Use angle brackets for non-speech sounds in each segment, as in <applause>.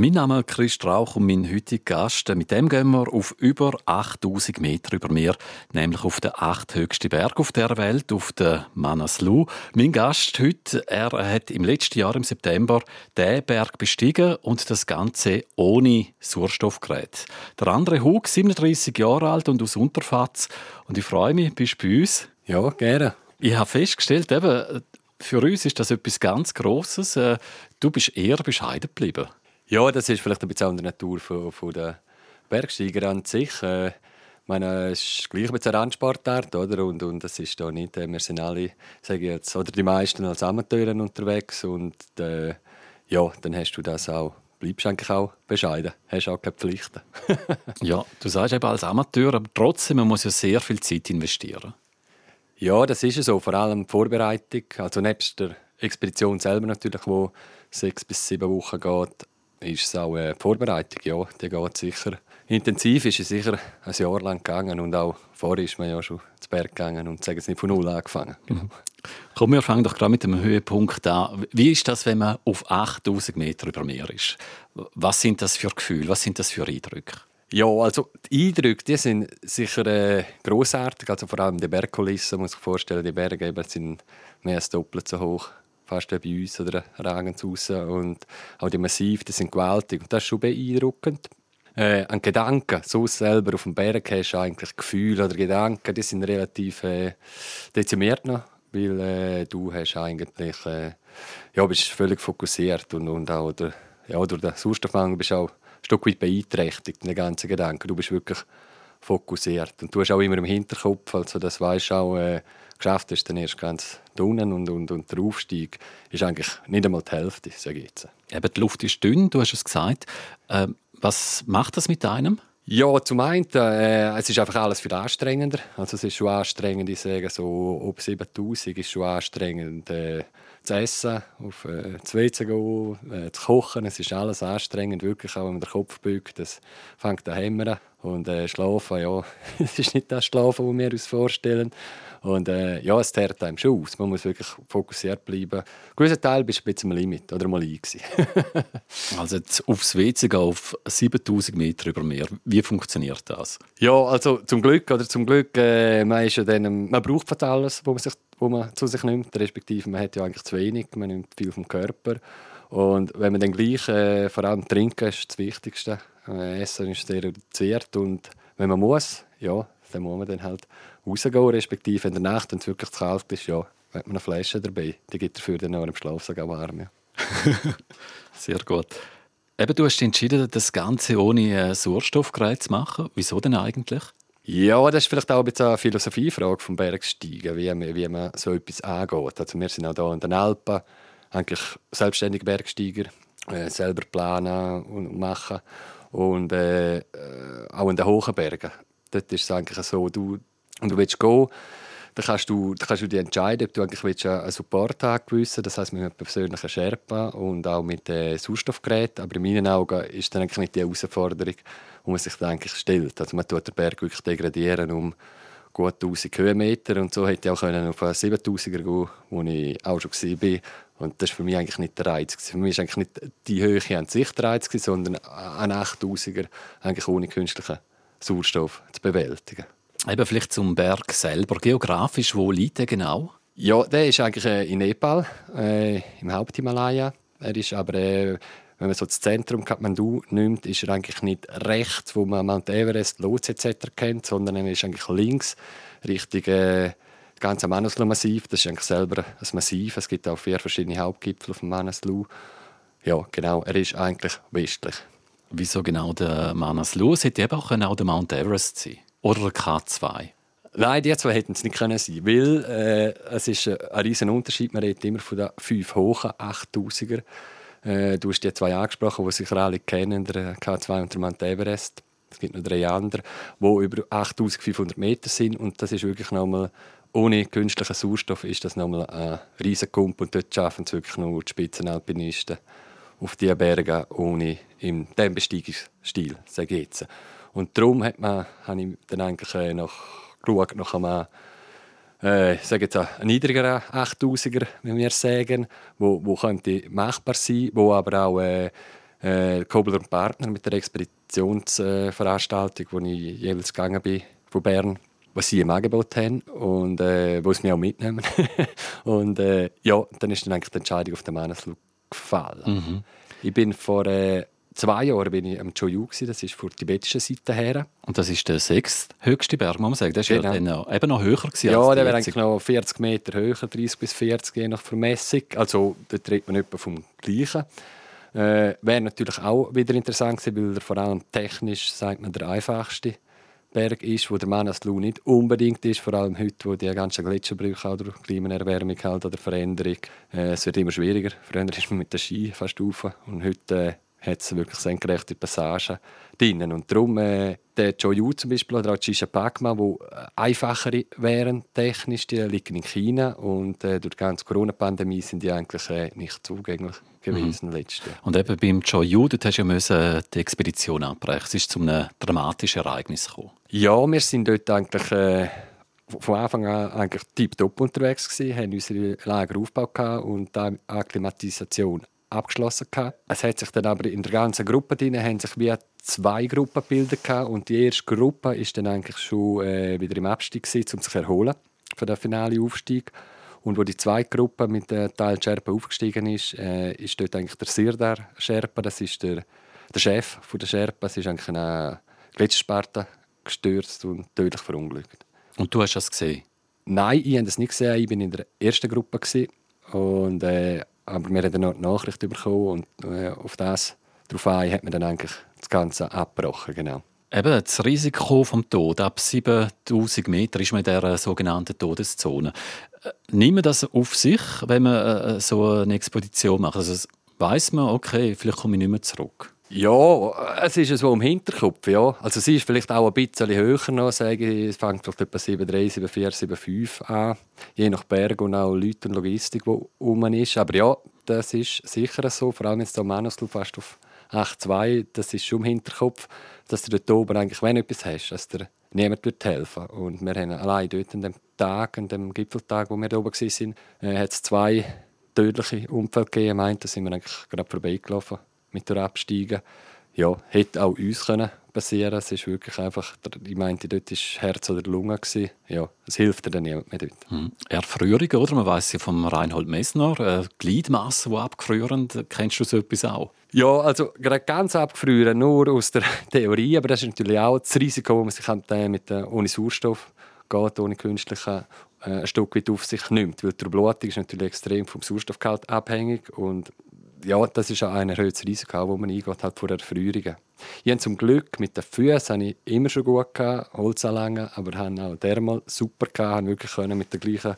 Mein Name ist Chris Strauch und mein heutiger Gast. Mit dem gehen wir auf über 8000 Meter über Meer, nämlich auf den achthöchsten Berg auf der Welt, auf den Manaslu. Mein Gast heute, er hat im letzten Jahr im September den Berg bestiegen und das Ganze ohne Sauerstoffgerät. Der andere Hug, 37 Jahre alt und aus Unterfatz. Und ich freue mich, bist du bei uns? Ja, gerne. Ich habe festgestellt, eben, für uns ist das etwas ganz Grosses. Äh, du bist eher bescheiden geblieben. Ja, das ist vielleicht ein bisschen an der Natur von, von der Bergsteiger an sich. Äh, meine, es ist gleich ein eine Randsportart, oder? Und, und das ist da nicht, äh, wir sind alle, sage ich jetzt, oder die meisten als Amateure unterwegs und äh, ja, dann hast du das auch bleibst eigentlich auch bescheiden, hast auch keine Pflichten. <laughs> ja, du sagst eben als Amateur, aber trotzdem man muss ja sehr viel Zeit investieren. Ja, das ist so, vor allem die Vorbereitung, also nebst der Expedition selber natürlich, wo sechs bis sieben Wochen geht, ist es auch eine Vorbereitung, ja, die geht sicher. Intensiv ist es sicher ein Jahr lang gegangen und auch vorher ist man ja schon zu Berg gegangen und sagen es nicht von null angefangen. Mhm. Komm, wir fangen doch gerade mit dem Höhepunkt an. Wie ist das, wenn man auf 8000 Meter über Meer ist? Was sind das für Gefühle? Was sind das für Eindrücke? Ja, also die Eindrücke die sind sicher äh, großartig. Also vor allem die Bergkulissen, muss ich vorstellen, die Berge eben sind mehr als doppelt so hoch fast wie bei uns oder ragen raus. Und auch die Massiv, die sind gewaltig. Und das ist schon beeindruckend. Äh, an Gedanken, so selber auf dem Berg hast du eigentlich Gefühle oder Gedanken, die sind relativ äh, dezimiert noch, weil äh, du hast eigentlich, äh, ja, bist völlig fokussiert und, und auch der, ja, durch den Sauerstoffmangel bist du auch ein Stück weit beeinträchtigt, den ganzen Gedanken. Du bist wirklich fokussiert und du hast auch immer im Hinterkopf, also das weißt auch, äh, geschafft ist dann erst ganz unten und, und, und der Aufstieg ist eigentlich nicht einmal die Hälfte, sage ich jetzt. Eben, die Luft ist dünn, du hast es gesagt. Äh, was macht das mit einem? Ja, zum einen, äh, es ist einfach alles viel anstrengender. Also es ist schon anstrengend, ich sage so, ob 7000 ist schon anstrengend, äh, zu essen, auf äh, das WC zu gehen, äh, zu kochen. Es ist alles anstrengend, wirklich, auch wenn man den Kopf beugt. Das fängt an hämmern. Und äh, schlafen, ja, <laughs> es ist nicht das Schlafen, das wir uns vorstellen. Und äh, ja, es tärt einem schon aus. Man muss wirklich fokussiert bleiben. Ein gewisser Teil bist du ein bisschen am Limit oder mal ein. <laughs> also jetzt aufs WC gehen, auf 7000 Meter über Meer. Wie funktioniert das? Ja, also zum Glück, oder zum Glück, äh, man, ist ja dann, man braucht fast alles, was man, sich, wo man zu sich nimmt. Respektive, man hat ja eigentlich zu wenig, man nimmt viel vom Körper. Und wenn man dann gleich, äh, vor allem trinken, ist das Wichtigste. Äh, Essen ist sehr reduziert und wenn man muss, ja, dann muss man dann halt rausgehen, respektive in der Nacht, wenn es wirklich zu kalt ist, ja, hat man eine Flasche dabei. Die gibt dafür dann auch im Schlaf sogar warm. Ja. <laughs> Sehr gut. Eben, du hast entschieden, das Ganze ohne äh, Sauerstoffgerät zu machen. Wieso denn eigentlich? Ja, das ist vielleicht auch ein bisschen eine Philosophiefrage vom Bergsteigen, wie man, wie man so etwas angeht. Also wir sind auch hier in den Alpen, eigentlich selbstständige Bergsteiger, äh, selber planen und machen. Und äh, äh auch in den hohen Bergen. Dort ist es eigentlich so, du, und du willst gehen, dann kannst du, dann kannst du dich entscheiden, ob du eigentlich willst einen Support angewiesen Das heißt mit einem persönlichen Sherpa und auch mit äh, Sauerstoffgerät. Aber in meinen Augen ist das eigentlich nicht die Herausforderung, die man sich dann eigentlich stellt. Also man tut den Berg wirklich degradieren um gut 1000 Höhenmeter und so hätte ich auch können auf einen 7000er gehen, wo ich auch schon war. Und das war für mich eigentlich nicht der Reiz. Für mich war eigentlich nicht die Höhe an sich der Reiz, sondern ein 8000er eigentlich ohne künstlichen Sauerstoff zu bewältigen. Eben vielleicht zum Berg selber. Geografisch, wo liegt er genau? Ja, der ist eigentlich äh, in Nepal, äh, im Haupthimalaya. Er ist aber, äh, wenn man so das Zentrum Kathmandu nimmt, ist er eigentlich nicht rechts, wo man Mount Everest, Lhotse etc. kennt, sondern er ist eigentlich links, Richtung äh, ganz am Manaslu-Massiv. Das ist eigentlich selber ein Massiv. Es gibt auch vier verschiedene Hauptgipfel auf dem Manaslu. Ja, genau, er ist eigentlich westlich. Wieso genau der Manaslu? Es hätte eben auch genau der Mount Everest sein oder der K2? Nein, die zwei hätten es nicht können sein weil äh, es ist ein riesen Unterschied. Man redet immer von den fünf hohen 8000er. Äh, du hast die zwei angesprochen, die sicher alle kennen, der K2 und der Mount Everest. Es gibt noch drei andere, die über 8500 Meter sind und das ist wirklich nochmal ohne künstlichen Sauerstoff ist das nochmal ein riesen Kump und dort schaffen es wirklich nur die Spitzenalpinisten auf diese Berge ohne in diesem Besteigungsstil, sage ich jetzt. Und darum hat man, habe ich dann eigentlich äh, noch geschaut, nach einem, äh, sage jetzt einen niedrigeren 8000er, wie wir sagen, wo, wo könnte machbar sein, wo aber auch äh, äh, Kobler und Partner mit der Expeditionsveranstaltung, wo ich jeweils gegangen bin von Bern, was sie im Angebot haben und äh, wo sie mich auch mitnehmen. <laughs> und äh, ja, dann ist dann eigentlich die Entscheidung auf den Manneslu gefallen. Mhm. Ich bin vor äh, zwei Jahren bin ich am Choyu, das ist von der tibetischen Seite her. Und das ist der sechsthöchste Berg, muss man sagen. Das war genau. ja noch, eben noch höher gewesen Ja, der wäre eigentlich noch 40 Meter höher, 30 bis 40 je nach Vermessung. Also da tritt man etwa vom Gleichen. Äh, wäre natürlich auch wieder interessant gewesen, weil er vor allem technisch, sagt man, der einfachste Berg ist, wo der Manaslu nicht unbedingt ist, vor allem heute, wo die ganzen Gletscherbrüche oder Klimaerwärmung halt oder Veränderung, äh, es wird immer schwieriger. Früher ist man mit der Ski fast rauf und heute äh, hat es wirklich senkrechte Passagen drin. Und darum äh, der Joyu zum Beispiel oder auch Chisha Pagma, die äh, einfacher wären technisch, die liegen in China und äh, durch die ganze Corona-Pandemie sind die eigentlich äh, nicht zugänglich gewesen. Mhm. Und eben beim Joyu, du hast ja müssen die Expedition abbrechen. Es ist zu einem dramatischen Ereignis gekommen. Ja, wir sind dort eigentlich äh, von Anfang an eigentlich tiptop unterwegs gewesen, haben unsere Lager aufgebaut und die Akklimatisation abgeschlossen gehabt. Es hat sich dann aber in der ganzen Gruppe drin, haben sich wie zwei Gruppen gebildet gehabt und die erste Gruppe ist dann eigentlich schon äh, wieder im Abstieg gewesen, um sich erholen für den finalen Aufstieg. Und wo die zweite Gruppe mit der Teil Sherpa aufgestiegen ist, äh, ist dort eigentlich der Sirdar Sherpa, das ist der, der Chef von der Sherpa, es ist eigentlich eine Gletschersparte gestürzt und tödlich verunglückt. Und du hast das gesehen? Nein, ich habe das nicht gesehen. Ich war in der ersten Gruppe und äh, aber wir haben dann noch die Nachricht bekommen und äh, auf das darauf ein hat man dann eigentlich das Ganze abgebrochen. Genau. Eben, das Risiko vom Tod ab 7000 Meter ist man in dieser sogenannten Todeszone. Äh, nimmt man das auf sich, wenn man äh, so eine Expedition macht? Also weiß man, okay, vielleicht komme ich nicht mehr zurück. Ja, es ist so im Hinterkopf, ja. Also sie ist vielleicht auch ein bisschen höher noch, sage ich. Es fängt vielleicht etwa 7,3, 7,4, 7,5 an. Je nach Berg und auch Leute und Logistik, die um ist. Aber ja, das ist sicher so. Vor allem jetzt am Manuslu fast auf 8,2. Das ist schon im Hinterkopf, dass du dort oben eigentlich, wenn du etwas hast, dass dir niemand wird helfen Und wir haben allein dort an dem Tag, an dem Gipfeltag, wo wir da oben waren, äh, hat es zwei tödliche Unfälle gegeben. Ich meinte, da sind wir eigentlich gerade vorbeigelaufen mit der Absteigen. Ja, hätte auch uns können passieren Es ist wirklich einfach, ich meinte, dort war Herz oder Lunge. Gewesen. Ja, es hilft dir dann niemand mehr dort. Hm. Erfrierung, oder? Man weiß ja vom Reinhold Messner, äh, Gliedmassen, die abgefrieren. Kennst du so etwas auch? Ja, also gerade ganz abgefrieren, nur aus der <laughs> Theorie, aber das ist natürlich auch das Risiko, das man sich halt, äh, mit, äh, ohne Sauerstoff geht, ohne künstlichen äh, ein Stück weit auf sich nimmt. Weil die Blutung ist natürlich extrem vom Sauerstoffgehalt abhängig und ja, das ist ein erhöhtes Risiko, das man eingeht halt vor Erfrierungen. Ich habe zum Glück mit den Füßen ich immer schon gut gehabt, Holzanlängen, aber habe auch dermal super gehabt, habe wirklich können mit der gleichen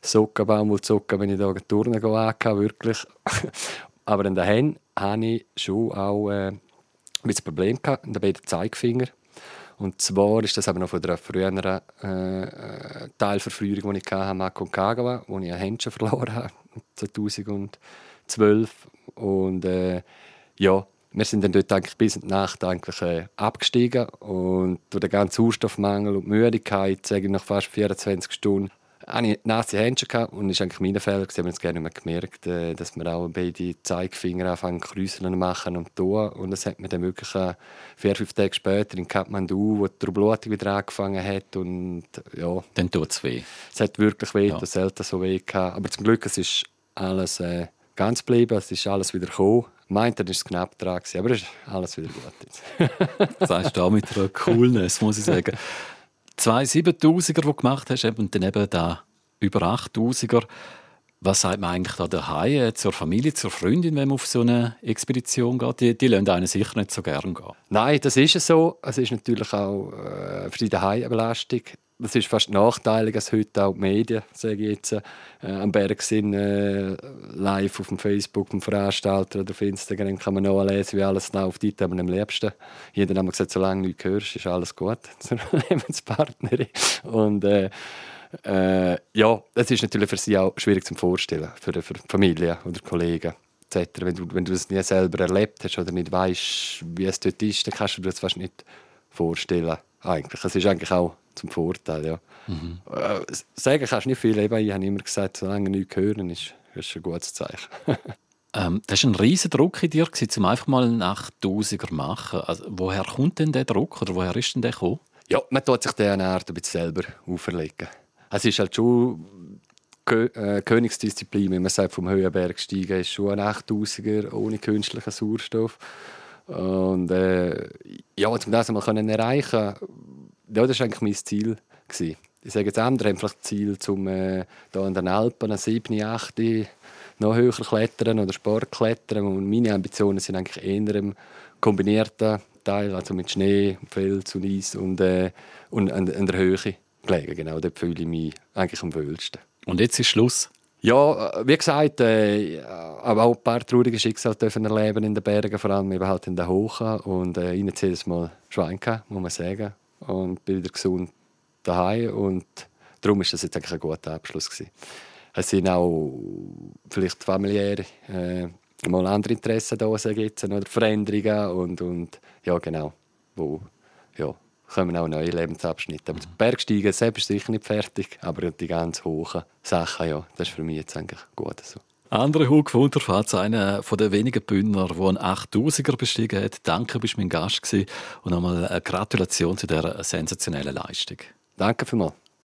Socken, Baumwollsocken, wenn ich da Turnen gehe, wirklich. <laughs> aber in den Händen hatte ich schon auch äh, ein Problem gehabt, in den Zeigefinger. Und zwar ist das aber noch von der früheren äh, Teilverfrierung, die ich hatte, Mako Kagawa, wo ich ein Händchen verloren habe, <laughs> 2012. Und äh, ja, wir sind dann dort eigentlich bis in die Nacht eigentlich, äh, abgestiegen und durch den ganzen Sauerstoffmangel und Müdigkeit, sage ich nach fast 24 Stunden, hatte ich nasse Hände gehabt und das war eigentlich mein Fehler. Ich habe jetzt gerne gemerkt, äh, dass wir auch beide Zeigefinger anfangen zu machen und tun. Und das hat mir dann wirklich äh, vier, fünf Tage später in Kathmandu, wo die Blutung wieder angefangen hat und ja. Dann tut es weh. Es hat wirklich weh, ja. das selten so weh gehabt. Aber zum Glück, es ist alles äh, ganz geblieben, es ist alles wieder gekommen. Meint, dann ist es knapp dran, aber es ist alles wieder gut <laughs> das heißt auch mit einer Coolness, muss ich sagen. Zwei 7000er, die du gemacht hast, und dann eben da über 8000er. Was sagt man eigentlich da daheim äh, zur Familie, zur Freundin, wenn man auf so eine Expedition geht? Die, die lassen einen sicher nicht so gern gehen. Nein, das ist so. Es ist natürlich auch äh, für die daheim eine Belastung das ist fast nachteilig, dass heute auch die Medien, sage ich jetzt, äh, am Berg sind, äh, live auf dem Facebook vom Veranstalter oder auf Instagram kann man nachlesen, wie alles genau auf die haben am liebsten. Jeder hat gesagt, solange du nichts hörst, ist alles gut <laughs> zur Lebenspartnerin. Und äh, ja, das ist natürlich für sie auch schwierig zu vorstellen, für, für Familie oder Kollegen. Etc. Wenn du, wenn du das nie selber erlebt hast oder nicht weißt, wie es dort ist, dann kannst du dir das fast nicht vorstellen. Eigentlich. Es ist eigentlich auch zum Vorteil. Ja. Mhm. Äh, sagen kannst du nicht viel. Eben, ich habe immer gesagt, solange nichts hören, ist das ein gutes Zeichen. <laughs> Ähm, das war ein riesiger Druck in dir, um einfach mal einen 8000er zu machen. Also, woher kommt denn der Druck oder woher ist denn der gekommen? Ja, man tut sich den Art ein bisschen selber auferlegen. Es ist halt schon Kö äh, Königsdisziplin, wenn man sagt, vom Höhenberg steigen, ist schon ein 8000er ohne künstlichen Sauerstoff. Und äh, ja, um das mal können erreichen ja, das war eigentlich mein Ziel. Gewesen. Ich sage jetzt, andere haben vielleicht Ziel, um äh, hier in den Alpen, 7, 8, noch höher klettern oder Sport klettern. Und meine Ambitionen sind eigentlich eher im kombinierten Teil, also mit Schnee, Fels und Eis und, äh, und an, an, der Höhe gelegen. Genau, dort fühle ich mich eigentlich am wohlsten. Und jetzt ist Schluss? Ja, äh, wie gesagt, äh, aber auch ein paar traurige Schicksale dürfen erleben in den Bergen, vor allem eben halt in den Hochen. Und äh, ich hatte jedes Mal Schwein, gehabt, muss man sagen. Und bin wieder gesund daheim. Und darum war das jetzt eigentlich ein guter Abschluss. Gewesen. Es sind auch vielleicht familiäre, äh, mal andere Interessen da, oder Veränderungen und, und ja, genau, wo, ja, kommen auch neue Lebensabschnitte. Aber das Bergsteigen selbst ist sicher nicht fertig, aber die ganz hohen Sachen, ja, das ist für mich jetzt eigentlich gut so. Andere Hug Wunderfahrt, einer von den wenigen Bündner, der einen 8000er bestiegen hat. Danke, bist mein Gast gewesen. und nochmal eine Gratulation zu dieser sensationellen Leistung. Danke vielmals.